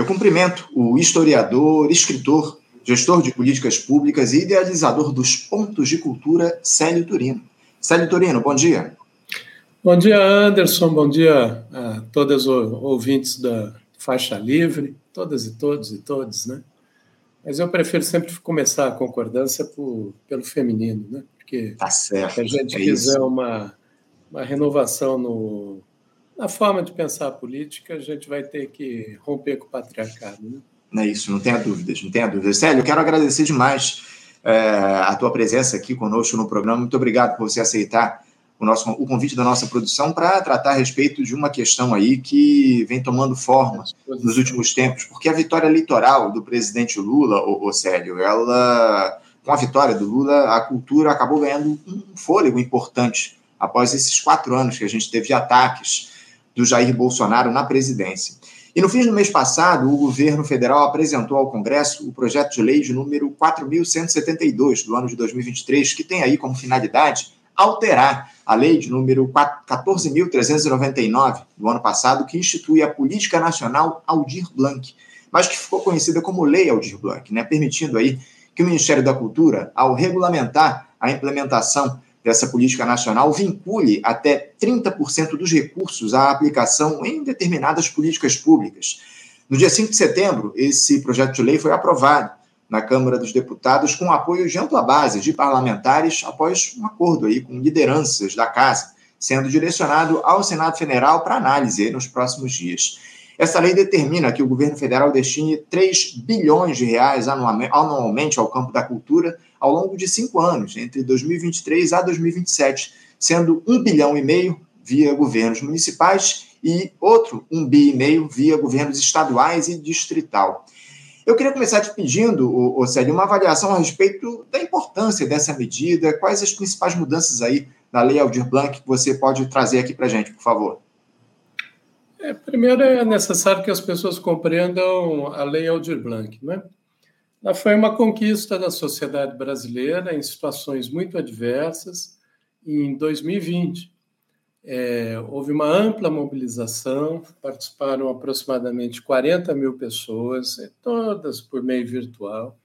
Eu cumprimento o historiador, escritor, gestor de políticas públicas e idealizador dos Pontos de Cultura, Célio Turino. Célio Turino, bom dia. Bom dia, Anderson. Bom dia a todas os ouvintes da Faixa Livre, todas e todos e todos, né? Mas eu prefiro sempre começar a concordância por, pelo feminino, né? Porque tá certo, se a gente é quiser uma, uma renovação no, na forma de pensar a política, a gente vai ter que romper com o patriarcado. Né? Não é isso, não tenha dúvidas, não tenha dúvidas. Célio, quero agradecer demais é, a tua presença aqui conosco no programa. Muito obrigado por você aceitar o, nosso, o convite da nossa produção para tratar a respeito de uma questão aí que vem tomando forma nos últimos tempos, porque a vitória eleitoral do presidente Lula, o, o Célio, ela, com a vitória do Lula, a cultura acabou ganhando um fôlego importante após esses quatro anos que a gente teve ataques do Jair Bolsonaro na presidência. E no fim do mês passado, o governo federal apresentou ao Congresso o projeto de lei de número 4.172 do ano de 2023, que tem aí como finalidade alterar a lei de número 14.399 do ano passado, que institui a Política Nacional Aldir Blanc, mas que ficou conhecida como Lei Aldir Blanc, né, permitindo aí que o Ministério da Cultura, ao regulamentar a implementação dessa política nacional, vincule até 30% dos recursos à aplicação em determinadas políticas públicas. No dia 5 de setembro, esse projeto de lei foi aprovado na Câmara dos Deputados com apoio de ampla base de parlamentares após um acordo aí com lideranças da casa, sendo direcionado ao Senado Federal para análise nos próximos dias. Essa lei determina que o governo federal destine 3 bilhões de reais anualmente ao campo da cultura ao longo de cinco anos, entre 2023 a 2027, sendo um bilhão e meio via governos municipais e outro um bi e meio via governos estaduais e distrital. Eu queria começar te pedindo, ô, Célio, uma avaliação a respeito da importância dessa medida, quais as principais mudanças aí na Lei Aldir Blanc que você pode trazer aqui para a gente, por favor. É, primeiro é necessário que as pessoas compreendam a Lei Aldir Blanc. Né? Ela foi uma conquista da sociedade brasileira em situações muito adversas em 2020. É, houve uma ampla mobilização, participaram aproximadamente 40 mil pessoas, todas por meio virtual.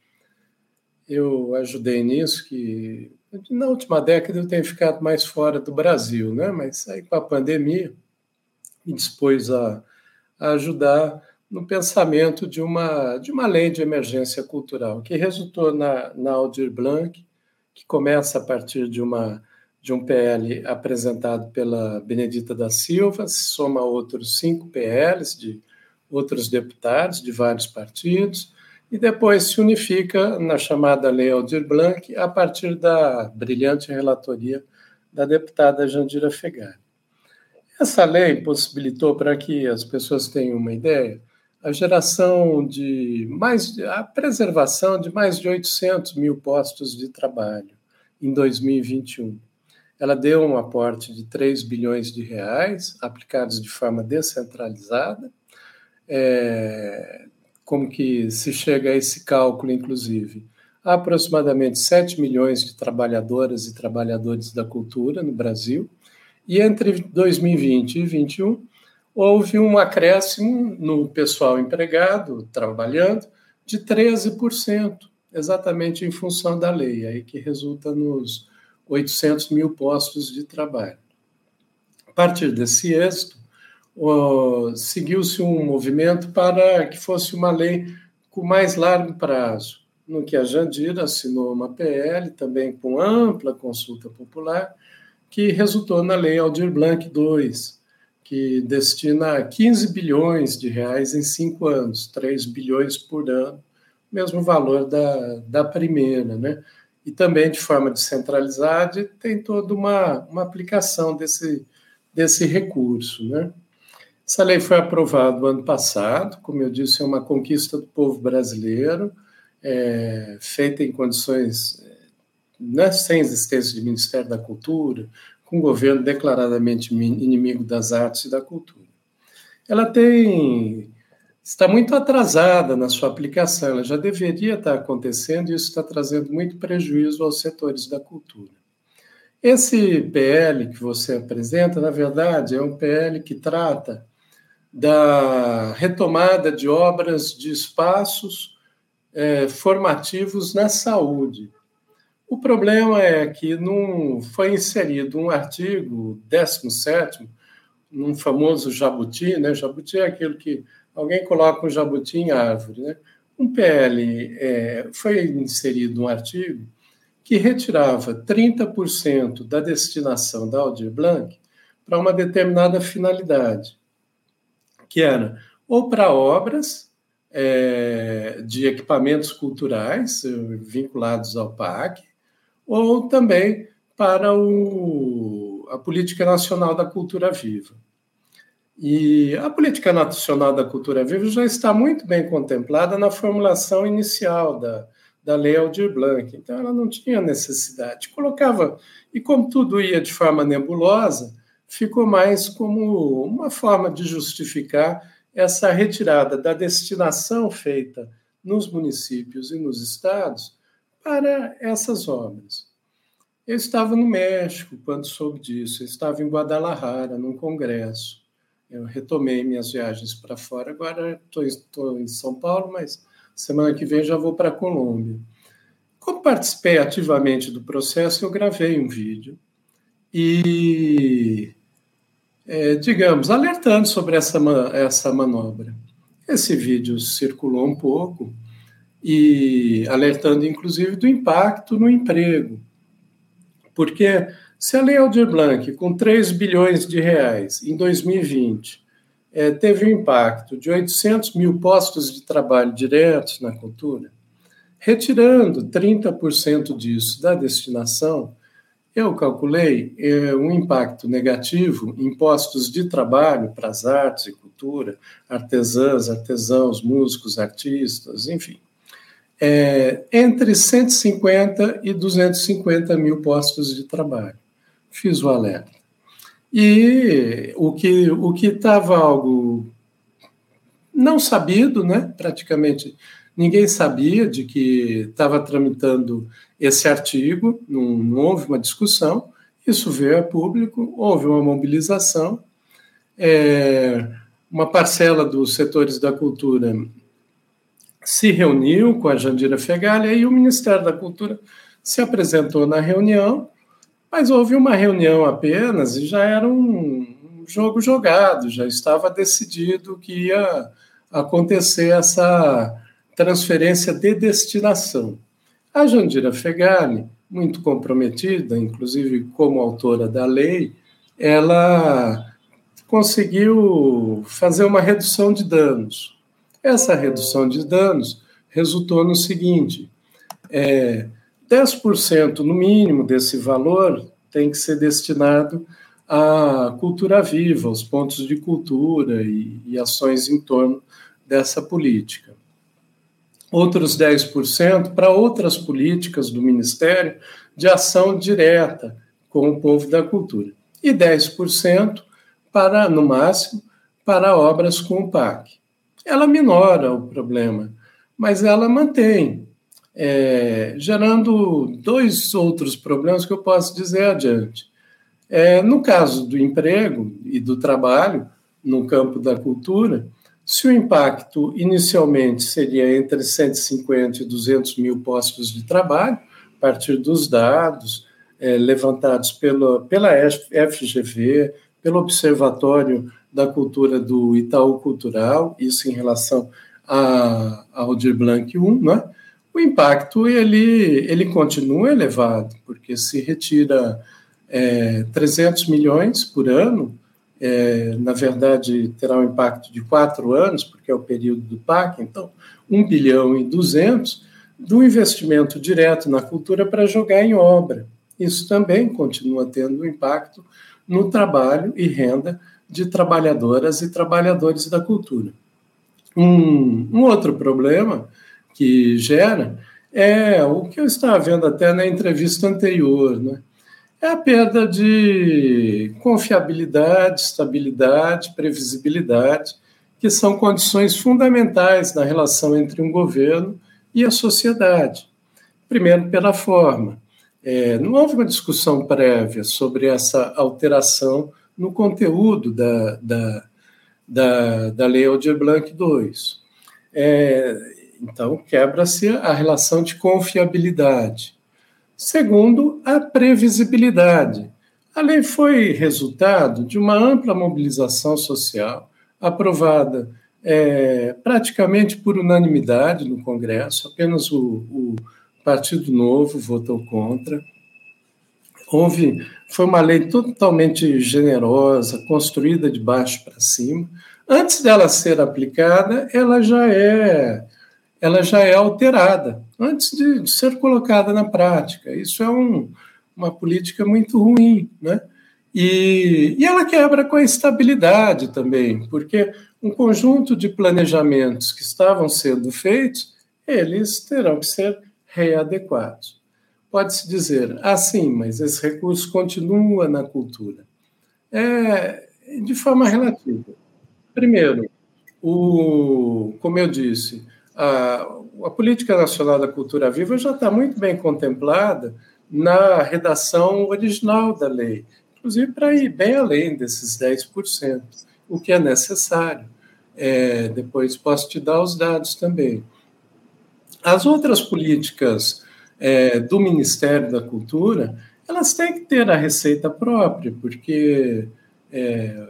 Eu ajudei nisso, que na última década eu tenho ficado mais fora do Brasil, né? mas aí com a pandemia me dispôs a, a ajudar no pensamento de uma, de uma lei de emergência cultural, que resultou na, na Aldir Blanc, que começa a partir de uma de um PL apresentado pela Benedita da Silva, se soma outros cinco PLs de outros deputados de vários partidos, e depois se unifica na chamada Lei Aldir Blanc a partir da brilhante relatoria da deputada Jandira Fegari. Essa lei possibilitou, para que as pessoas tenham uma ideia, a geração de mais a preservação de mais de 800 mil postos de trabalho em 2021 ela deu um aporte de 3 bilhões de reais, aplicados de forma descentralizada. É, como que se chega a esse cálculo, inclusive? Há aproximadamente 7 milhões de trabalhadoras e trabalhadores da cultura no Brasil, e entre 2020 e 2021 houve um acréscimo no pessoal empregado, trabalhando, de 13%, exatamente em função da lei, aí que resulta nos 800 mil postos de trabalho. A partir desse êxito, seguiu-se um movimento para que fosse uma lei com mais largo prazo, no que a Jandira assinou uma PL, também com ampla consulta popular, que resultou na Lei Aldir Blanc II, que destina 15 bilhões de reais em cinco anos, 3 bilhões por ano, mesmo valor da, da primeira, né? e também de forma descentralizada, tem toda uma, uma aplicação desse, desse recurso. Né? Essa lei foi aprovada no ano passado, como eu disse, é uma conquista do povo brasileiro, é, feita em condições né, sem existência de Ministério da Cultura, com um governo declaradamente inimigo das artes e da cultura. Ela tem está muito atrasada na sua aplicação, ela já deveria estar acontecendo e isso está trazendo muito prejuízo aos setores da cultura. Esse PL que você apresenta, na verdade, é um PL que trata da retomada de obras de espaços é, formativos na saúde. O problema é que não foi inserido um artigo 17 num famoso jabuti, né? Jabuti é aquilo que alguém coloca um jabuti em árvore, né? Um PL é, foi inserido um artigo que retirava 30% da destinação da Aldir Blanc para uma determinada finalidade que era ou para obras é, de equipamentos culturais eh, vinculados ao PAC, ou também para o, a Política Nacional da Cultura Viva. E a Política Nacional da Cultura Viva já está muito bem contemplada na formulação inicial da, da Lei Aldir Blanc, então ela não tinha necessidade. Colocava, e como tudo ia de forma nebulosa, ficou mais como uma forma de justificar essa retirada da destinação feita nos municípios e nos estados para essas obras. Eu estava no México quando soube disso, eu estava em Guadalajara, num congresso. Eu retomei minhas viagens para fora, agora estou em São Paulo, mas semana que vem já vou para a Colômbia. Como participei ativamente do processo, eu gravei um vídeo e, é, digamos, alertando sobre essa, essa manobra. Esse vídeo circulou um pouco e alertando, inclusive, do impacto no emprego. Porque se a Lei Aldir Blanc, com 3 bilhões de reais em 2020, é, teve um impacto de 800 mil postos de trabalho diretos na cultura, retirando 30% disso da destinação, eu calculei é, um impacto negativo em postos de trabalho para as artes e cultura, artesãs, artesãos, músicos, artistas, enfim, é, entre 150 e 250 mil postos de trabalho. Fiz o alerta. E o que o estava algo não sabido, né? Praticamente ninguém sabia de que estava tramitando esse artigo, não, não, houve uma discussão, isso veio a público, houve uma mobilização, é, uma parcela dos setores da cultura se reuniu com a Jandira Fegali e o Ministério da Cultura se apresentou na reunião, mas houve uma reunião apenas e já era um jogo jogado, já estava decidido que ia acontecer essa transferência de destinação. A Jandira Fegali, muito comprometida, inclusive como autora da lei, ela conseguiu fazer uma redução de danos. Essa redução de danos resultou no seguinte: é, 10% no mínimo desse valor tem que ser destinado à cultura viva, aos pontos de cultura e, e ações em torno dessa política. Outros 10% para outras políticas do Ministério de ação direta com o povo da cultura. E 10% para, no máximo, para obras com o PAC ela minora o problema, mas ela mantém, é, gerando dois outros problemas que eu posso dizer adiante. É, no caso do emprego e do trabalho no campo da cultura, se o impacto inicialmente seria entre 150 e 200 mil postos de trabalho, a partir dos dados é, levantados pela, pela FGV, pelo Observatório da cultura do Itaú Cultural, isso em relação a, ao Aldir Blanc 1, né? o impacto ele, ele continua elevado, porque se retira é, 300 milhões por ano, é, na verdade terá um impacto de quatro anos, porque é o período do PAC, então 1 bilhão e 200 do investimento direto na cultura para jogar em obra. Isso também continua tendo impacto no trabalho e renda de trabalhadoras e trabalhadores da cultura. Um, um outro problema que gera é o que eu estava vendo até na entrevista anterior, né? é a perda de confiabilidade, estabilidade, previsibilidade, que são condições fundamentais na relação entre um governo e a sociedade. Primeiro, pela forma. É, não houve uma discussão prévia sobre essa alteração no conteúdo da, da, da, da Lei Aldir Blanc II. É, então, quebra-se a relação de confiabilidade. Segundo, a previsibilidade. A lei foi resultado de uma ampla mobilização social, aprovada é, praticamente por unanimidade no Congresso, apenas o, o Partido Novo votou contra. Houve, foi uma lei totalmente generosa, construída de baixo para cima. Antes dela ser aplicada, ela já é ela já é alterada antes de, de ser colocada na prática. Isso é um, uma política muito ruim, né? E, e ela quebra com a estabilidade também, porque um conjunto de planejamentos que estavam sendo feitos, eles terão que ser readequados. Pode-se dizer, ah, sim, mas esse recurso continua na cultura. É, de forma relativa. Primeiro, o, como eu disse, a, a Política Nacional da Cultura Viva já está muito bem contemplada na redação original da lei, inclusive para ir bem além desses 10%, o que é necessário. É, depois posso te dar os dados também. As outras políticas é, do Ministério da Cultura, elas têm que ter a receita própria, porque é,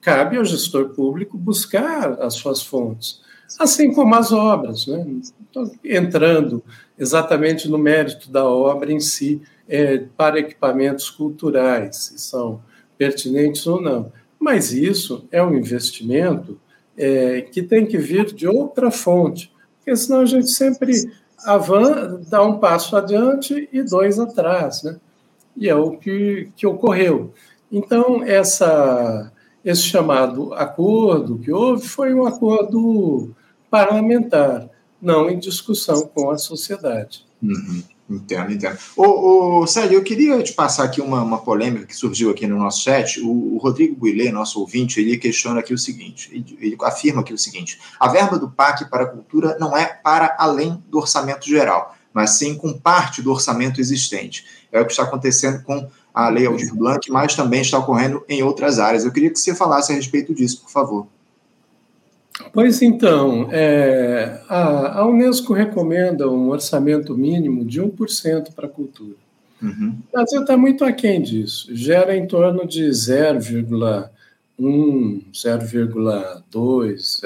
cabe ao gestor público buscar as suas fontes assim como as obras. Né? Estou entrando exatamente no mérito da obra em si, é, para equipamentos culturais, se são pertinentes ou não. Mas isso é um investimento é, que tem que vir de outra fonte, porque senão a gente sempre avança, dá um passo adiante e dois atrás, né? E é o que, que ocorreu. Então, essa, esse chamado acordo que houve foi um acordo parlamentar, não em discussão com a sociedade. Uhum. Entendo, entendo. Ô, ô, Sérgio, eu queria te passar aqui uma, uma polêmica que surgiu aqui no nosso chat. O, o Rodrigo Builê, nosso ouvinte, ele questiona aqui o seguinte, ele, ele, afirma aqui o seguinte, a verba do PAC para a cultura não é para além do orçamento geral, mas sim com parte do orçamento existente. É o que está acontecendo com a Lei Aldir Blanc, mas também está ocorrendo em outras áreas. Eu queria que você falasse a respeito disso, por favor. Pois então, é, a, a, Unesco recomenda um orçamento mínimo de 1% para a cultura. Uhum. O Brasil está muito aquém disso, gera em torno de 0,1, 0,2,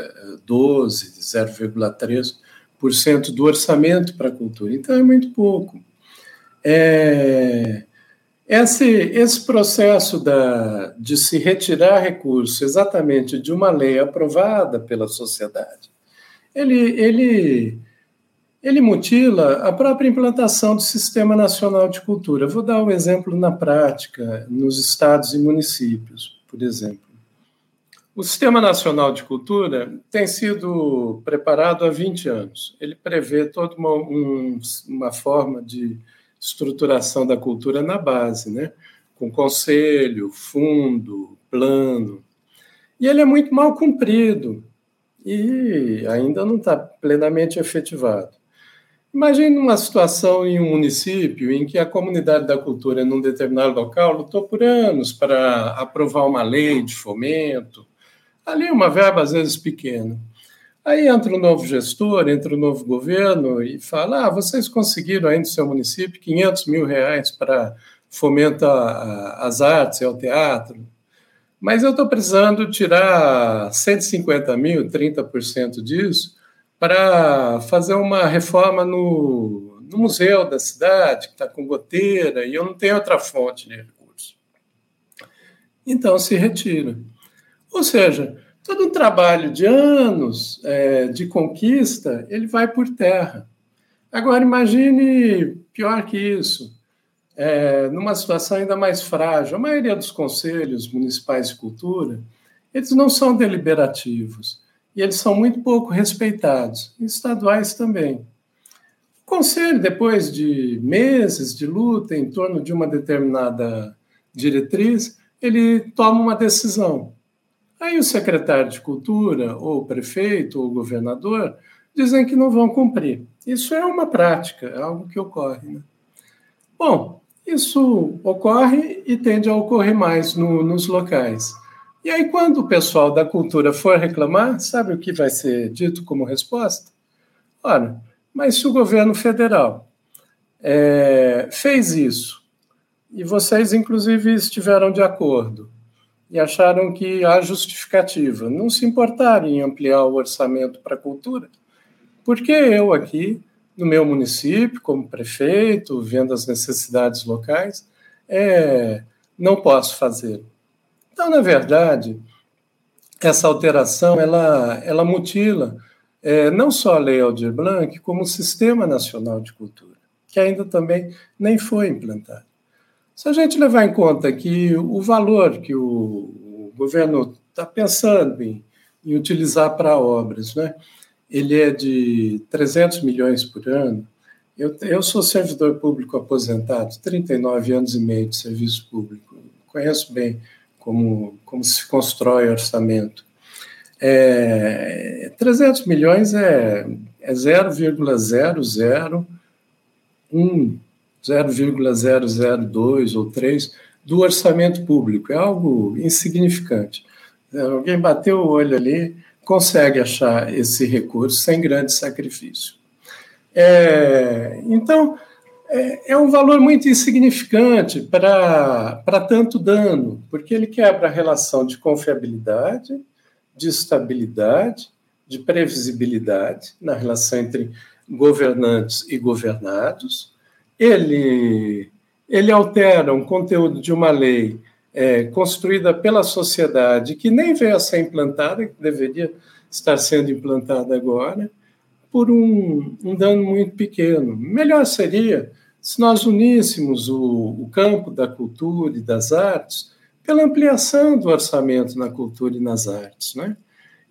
12, 0,3% do orçamento para a cultura. Então é muito pouco. É, esse, esse processo da, de se retirar recursos exatamente de uma lei aprovada pela sociedade, ele, ele, ele mutila a própria implantação do Sistema Nacional de Cultura. Vou dar um exemplo na prática, nos estados e municípios, por exemplo. O Sistema Nacional de Cultura tem sido preparado há 20 anos. Ele prevê toda uma, um, uma forma de estruturação da cultura na base, né? com conselho, fundo, plano. E ele é muito mal cumprido e ainda não está plenamente efetivado. Imagine uma situação em um município em que a comunidade da cultura, num determinado local, lutou por anos para aprovar uma lei de fomento. Ali, uma verba, às vezes, pequena. Aí entra o um novo gestor, entra o um novo governo e fala: ah, vocês conseguiram aí no seu município 500 mil reais para fomentar as artes e o teatro, mas eu estou precisando tirar 150 mil, 30% disso, para fazer uma reforma no, no museu da cidade, que está com goteira, e eu não tenho outra fonte de recurso. Então se retira. Ou seja, todo um trabalho de anos é, de conquista, ele vai por terra. Agora, imagine pior que isso, é, numa situação ainda mais frágil. A maioria dos conselhos municipais de cultura, eles não são deliberativos e eles são muito pouco respeitados, estaduais também. O conselho, depois de meses de luta em torno de uma determinada diretriz, ele toma uma decisão. Aí o secretário de Cultura, ou o prefeito, ou o governador, dizem que não vão cumprir. Isso é uma prática, é algo que ocorre. Né? Bom, isso ocorre e tende a ocorrer mais no, nos locais. E aí, quando o pessoal da cultura for reclamar, sabe o que vai ser dito como resposta? Ora, mas se o governo federal é, fez isso, e vocês, inclusive, estiveram de acordo, e acharam que há justificativa, não se importarem em ampliar o orçamento para a cultura, porque eu aqui, no meu município, como prefeito, vendo as necessidades locais, é, não posso fazer. Então, na verdade, essa alteração ela, ela mutila é, não só a Lei Aldir Blanc, como o Sistema Nacional de Cultura, que ainda também nem foi implantado. Se a gente levar em conta que o valor que o, governo está pensando em, em utilizar para obras, né, ele é de 300 milhões por ano, eu, eu sou servidor público aposentado, 39 anos e meio de serviço público, conheço bem como, como se constrói orçamento. É, 300 milhões é, é 0,001, 0,002 ou 3 do orçamento público. É algo insignificante. É, alguém bateu o olho ali, consegue achar esse recurso sem grande sacrifício. É, então, é, é, um valor muito insignificante para tanto dano, porque ele quebra a relação de confiabilidade, de estabilidade, de previsibilidade na relação entre governantes e governados. Ele, ele altera um conteúdo de uma lei é, construída pela sociedade que nem veio a ser implantada, que deveria estar sendo implantada agora, por um, um dano muito pequeno. Melhor seria se nós uníssemos o, o campo da cultura e das artes pela ampliação do orçamento na cultura e nas artes. Né?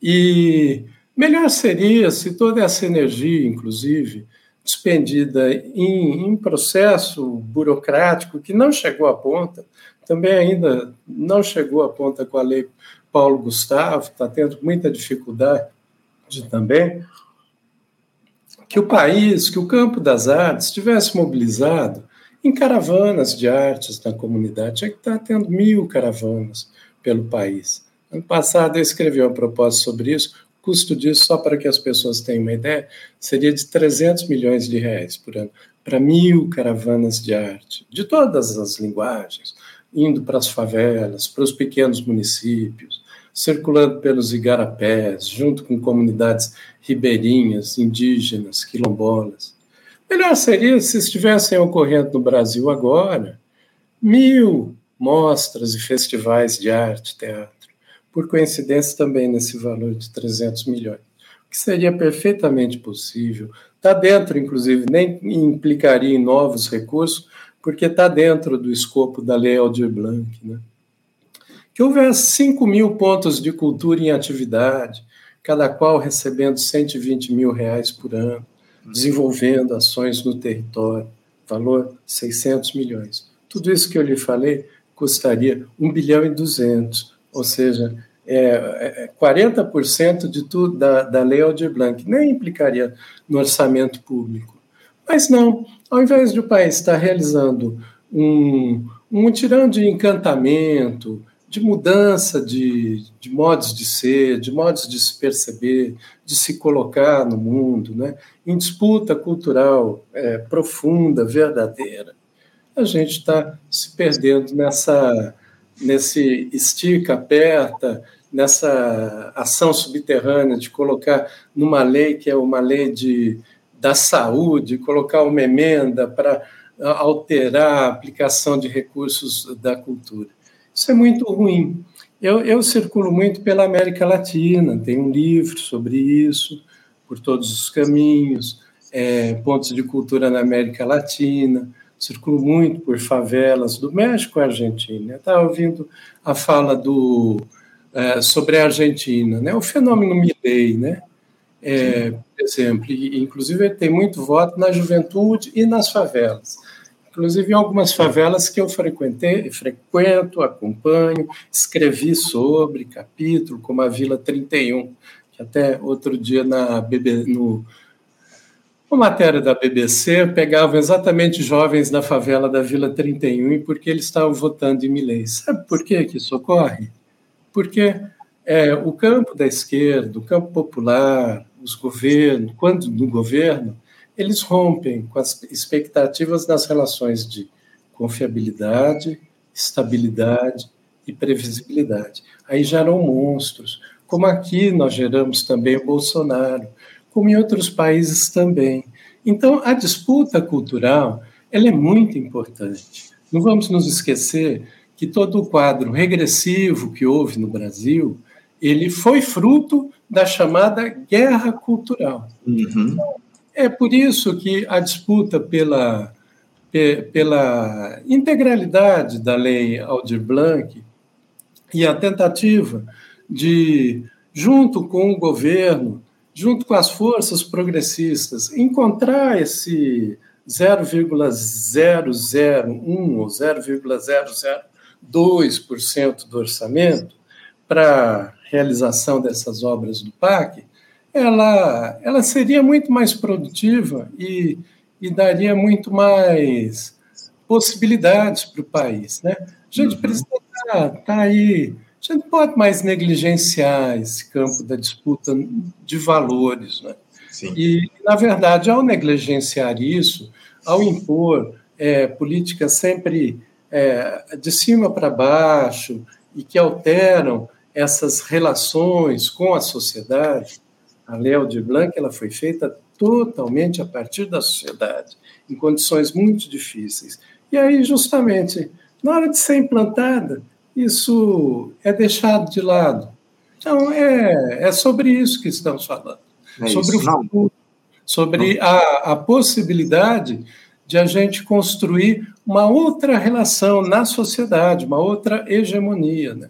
E melhor seria se toda essa energia, inclusive, despendida em, em, processo burocrático que não chegou à ponta, também ainda não chegou à ponta com a lei Paulo Gustavo, está tendo muita dificuldade também, que o país, que o campo das artes tivesse mobilizado em caravanas de artes na comunidade. Já que está tendo mil caravanas pelo país. Ano passado eu escrevi uma proposta sobre isso. Custo disso, só para que as pessoas tenham uma ideia, seria de 300 milhões de reais por ano, para mil caravanas de arte, de todas as linguagens, indo para as favelas, para os pequenos municípios, circulando pelos igarapés, junto com comunidades ribeirinhas, indígenas, quilombolas. Melhor seria se estivessem ocorrendo no Brasil agora mil mostras e festivais de arte, teatro, por coincidência também nesse valor de 300 milhões, que seria perfeitamente possível. Está dentro, inclusive, nem implicaria em novos recursos, porque está dentro do escopo da Lei Aldir Blanc. Né? Que houvesse 5 mil pontos de cultura em atividade, cada qual recebendo 120 mil reais por ano, desenvolvendo ações no território, valor 600 milhões. Tudo isso que eu lhe falei custaria 1 bilhão e 200, ou seja, é, é 40% de tudo da, da Lei Aldir Blanc, nem implicaria no orçamento público. Mas não, ao invés de o país estar realizando um, um mutirão de encantamento, de mudança de, de modos de ser, de modos de se perceber, de se colocar no mundo, né? em disputa cultural é, profunda, verdadeira. A gente está se perdendo nessa, nesse estica, aperta, nessa ação subterrânea de colocar numa lei que é uma lei de, da saúde, colocar uma emenda para alterar a aplicação de recursos da cultura. Isso é muito ruim. Eu, eu circulo muito pela América Latina, tem um livro sobre isso, por todos os caminhos, é, pontos de cultura na América Latina, circulo muito por favelas do México e Argentina. Estava ouvindo a fala do, é, sobre a Argentina, né? o fenômeno Milley, né? É, por exemplo, e, inclusive tem muito voto na juventude e nas favelas inclusive em algumas favelas que eu frequentei, frequento, acompanho, escrevi sobre capítulo, como a Vila 31, que até outro dia na BB, no uma matéria da BBC pegavam exatamente jovens da favela da Vila 31 porque eles estavam votando em Milley. Sabe por que isso ocorre? porque é, o campo da esquerda, o campo popular, os governos, quando no governo, eles rompem com as expectativas das relações de confiabilidade, estabilidade e previsibilidade. Aí geram monstros, como aqui nós geramos também o Bolsonaro, como em outros países também. Então, a disputa cultural ela é muito importante. Não vamos nos esquecer que todo o quadro regressivo que houve no Brasil ele foi fruto da chamada guerra cultural. Uhum. É por isso que a disputa pela, pela integralidade da lei Aldir Blanc e a tentativa de, junto com o governo, junto com as forças progressistas, encontrar esse 0,001 ou 0,002% do orçamento para realização dessas obras do PAC, ela, ela seria muito mais produtiva e, e daria muito mais possibilidades para o país. Né? A gente uhum. precisa estar tá, tá aí, a gente não pode mais negligenciar esse campo da disputa de valores. Né? Sim. E, na verdade, ao negligenciar isso, ao impor é, políticas sempre é, de cima para baixo e que alteram essas relações com a sociedade, a Léo de Blanc ela foi feita totalmente a partir da sociedade, em condições muito difíceis. E aí, justamente, na hora de ser implantada, isso é deixado de lado. Então, é, é sobre isso que estamos falando. É sobre isso, o futuro, sobre a, a possibilidade de a gente construir uma outra relação na sociedade, uma outra hegemonia, né?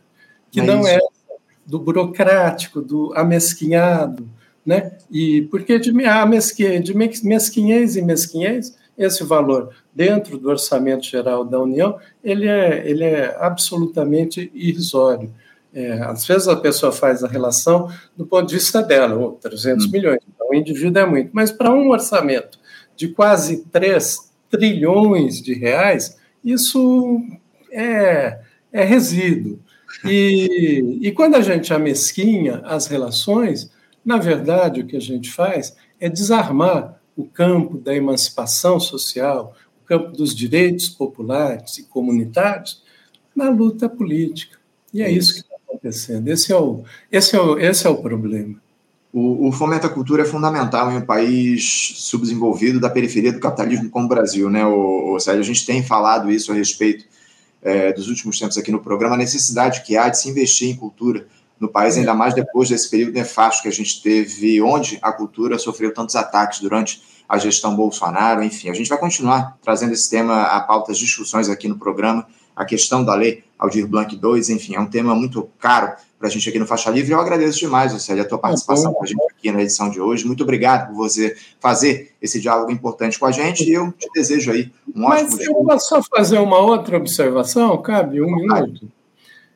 que é não isso. é do burocrático, do amesquinhado, né? E porque de, a mesquinhez, de mesquinhez e mesquinhez, esse valor dentro do orçamento geral da União, ele é, ele é absolutamente irrisório. É, às vezes a pessoa faz a relação do ponto de vista dela, oh, 300 hum. milhões, então o indivíduo é muito, mas para um orçamento de quase 3 trilhões de reais, isso é, é resíduo. E, e quando a gente amesquinha as relações, na verdade, o que a gente faz é desarmar o campo da emancipação social, o campo dos direitos populares e comunitários na luta política. E é isso que está acontecendo. Esse é o, esse é o, esse é o problema. O, o fomento à cultura é fundamental em um país subdesenvolvido da periferia do capitalismo como o Brasil, né? O, o Sérgio, a gente tem falado isso a respeito é, dos últimos tempos aqui no programa, a necessidade que há de se investir em cultura no país, ainda mais depois desse período nefasto que a gente teve, onde a cultura sofreu tantos ataques durante a gestão Bolsonaro, enfim. A gente vai continuar trazendo esse tema a pautas discussões aqui no programa, a questão da lei Aldir Blanc II, enfim, é um tema muito caro para a gente aqui no Faixa Livre. Eu agradeço demais, Lucélia, a tua participação com a gente aqui na edição de hoje. Muito obrigado por você fazer esse diálogo importante com a gente e eu te desejo aí um Mas ótimo Mas eu vou só fazer uma outra observação, cabe um minuto.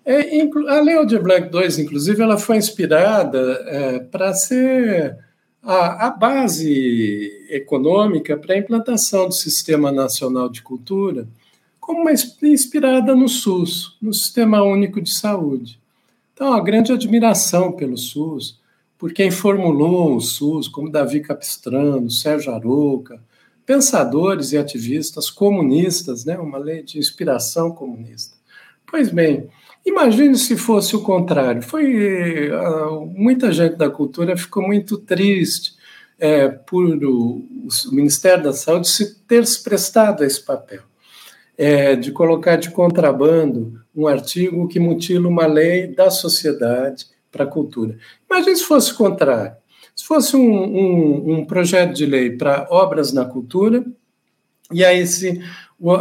É, a Lei Aldir II, inclusive, ela foi inspirada é, para ser a, a, base econômica para a implantação do Sistema Nacional de Cultura, como uma inspirada no SUS, no Sistema Único de Saúde. Então, a grande admiração pelo SUS, por quem formulou o SUS, como Davi Capistrano, Sérgio Arouca, pensadores e ativistas comunistas, né? uma lei de inspiração comunista. Pois bem, imagine se fosse o contrário. Foi uh, muita gente da cultura ficou muito triste é, por o, o Ministério da Saúde se ter se prestado a esse papel é, de colocar de contrabando um artigo que mutila uma lei da sociedade para a cultura. Imagine se fosse o contrário. Se fosse um, um, um projeto de lei para obras na cultura, e aí se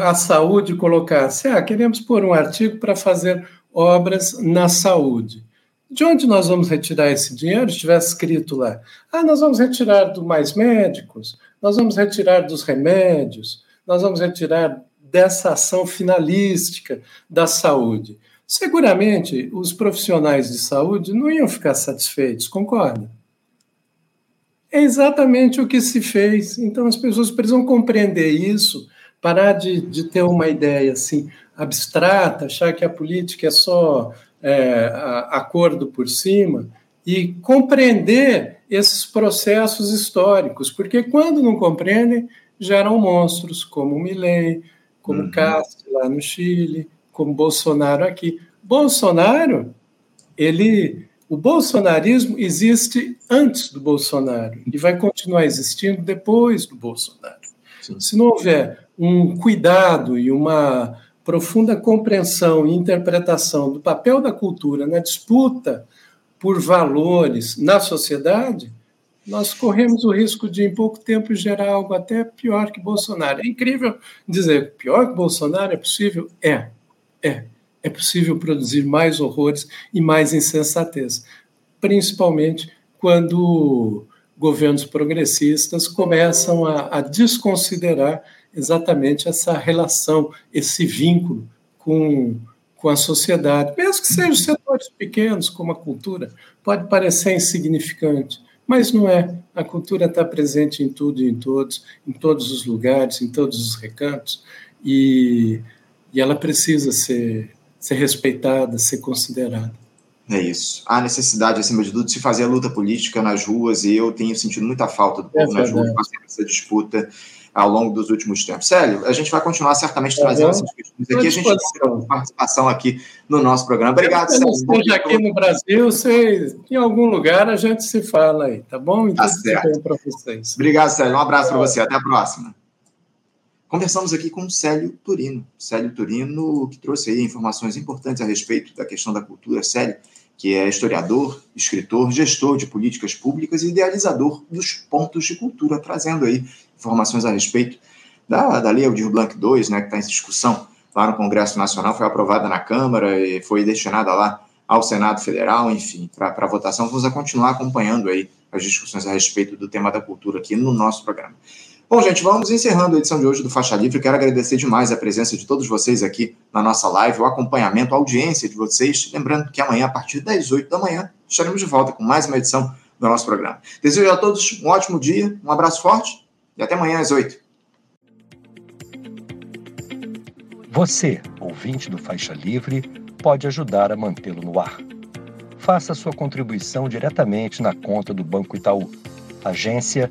a saúde colocasse, ah, queremos pôr um artigo para fazer obras na saúde. De onde nós vamos retirar esse dinheiro? Se tivesse escrito lá, ah, nós vamos retirar do mais médicos, nós vamos retirar dos remédios, nós vamos retirar dessa ação finalística da saúde. Seguramente os profissionais de saúde não iam ficar satisfeitos, concorda? É exatamente o que se fez. Então as pessoas precisam compreender isso, parar de, de ter uma ideia assim abstrata, achar que a política é só é, acordo por cima e compreender esses processos históricos, porque quando não compreendem, geram monstros, como Milley, como uhum. Castro lá no Chile, como Bolsonaro aqui. Bolsonaro, ele, o bolsonarismo existe antes do Bolsonaro e vai continuar existindo depois do Bolsonaro. Sim. Se não houver um cuidado e uma profunda compreensão e interpretação do papel da cultura na disputa por valores na sociedade, nós corremos o risco de, em pouco tempo, gerar algo até pior que Bolsonaro. É incrível dizer pior que Bolsonaro é possível? É, é. É possível produzir mais horrores e mais insensatez, principalmente quando governos progressistas começam a, a desconsiderar exatamente essa relação, esse vínculo com, com a sociedade, mesmo que sejam setores pequenos, como a cultura, pode parecer insignificante, mas não é. A cultura está presente em tudo e em todos, em todos os lugares, em todos os recantos, e, e ela precisa ser, ser respeitada, ser considerada. É isso. Há necessidade, acima de tudo, de se fazer a luta política nas ruas, e eu tenho sentido muita falta do povo é nas ruas, essa disputa ao longo dos últimos tempos. Célio, a gente vai continuar certamente tá trazendo essas questões aqui. A gente tem participação aqui no nosso programa. Obrigado, Célio. Esteja aqui no Brasil, você, em algum lugar a gente se fala aí, tá bom? Então, tá certo. para vocês. Obrigado, Célio. Um abraço para você. Até a próxima. Conversamos aqui com o Célio Turino. Célio Turino, que trouxe aí informações importantes a respeito da questão da cultura. Célio, que é historiador, escritor, gestor de políticas públicas e idealizador dos pontos de cultura, trazendo aí informações a respeito da, da Lei Aldir Blanc II, né, que está em discussão lá no Congresso Nacional, foi aprovada na Câmara e foi destinada lá ao Senado Federal, enfim, para votação. Vamos continuar acompanhando aí as discussões a respeito do tema da cultura aqui no nosso programa. Bom, gente, vamos encerrando a edição de hoje do Faixa Livre. Quero agradecer demais a presença de todos vocês aqui na nossa live, o acompanhamento, a audiência de vocês. Lembrando que amanhã, a partir das 8 da manhã, estaremos de volta com mais uma edição do nosso programa. Desejo a todos um ótimo dia, um abraço forte e até amanhã às 8. Você, ouvinte do Faixa Livre, pode ajudar a mantê-lo no ar. Faça sua contribuição diretamente na conta do Banco Itaú, agência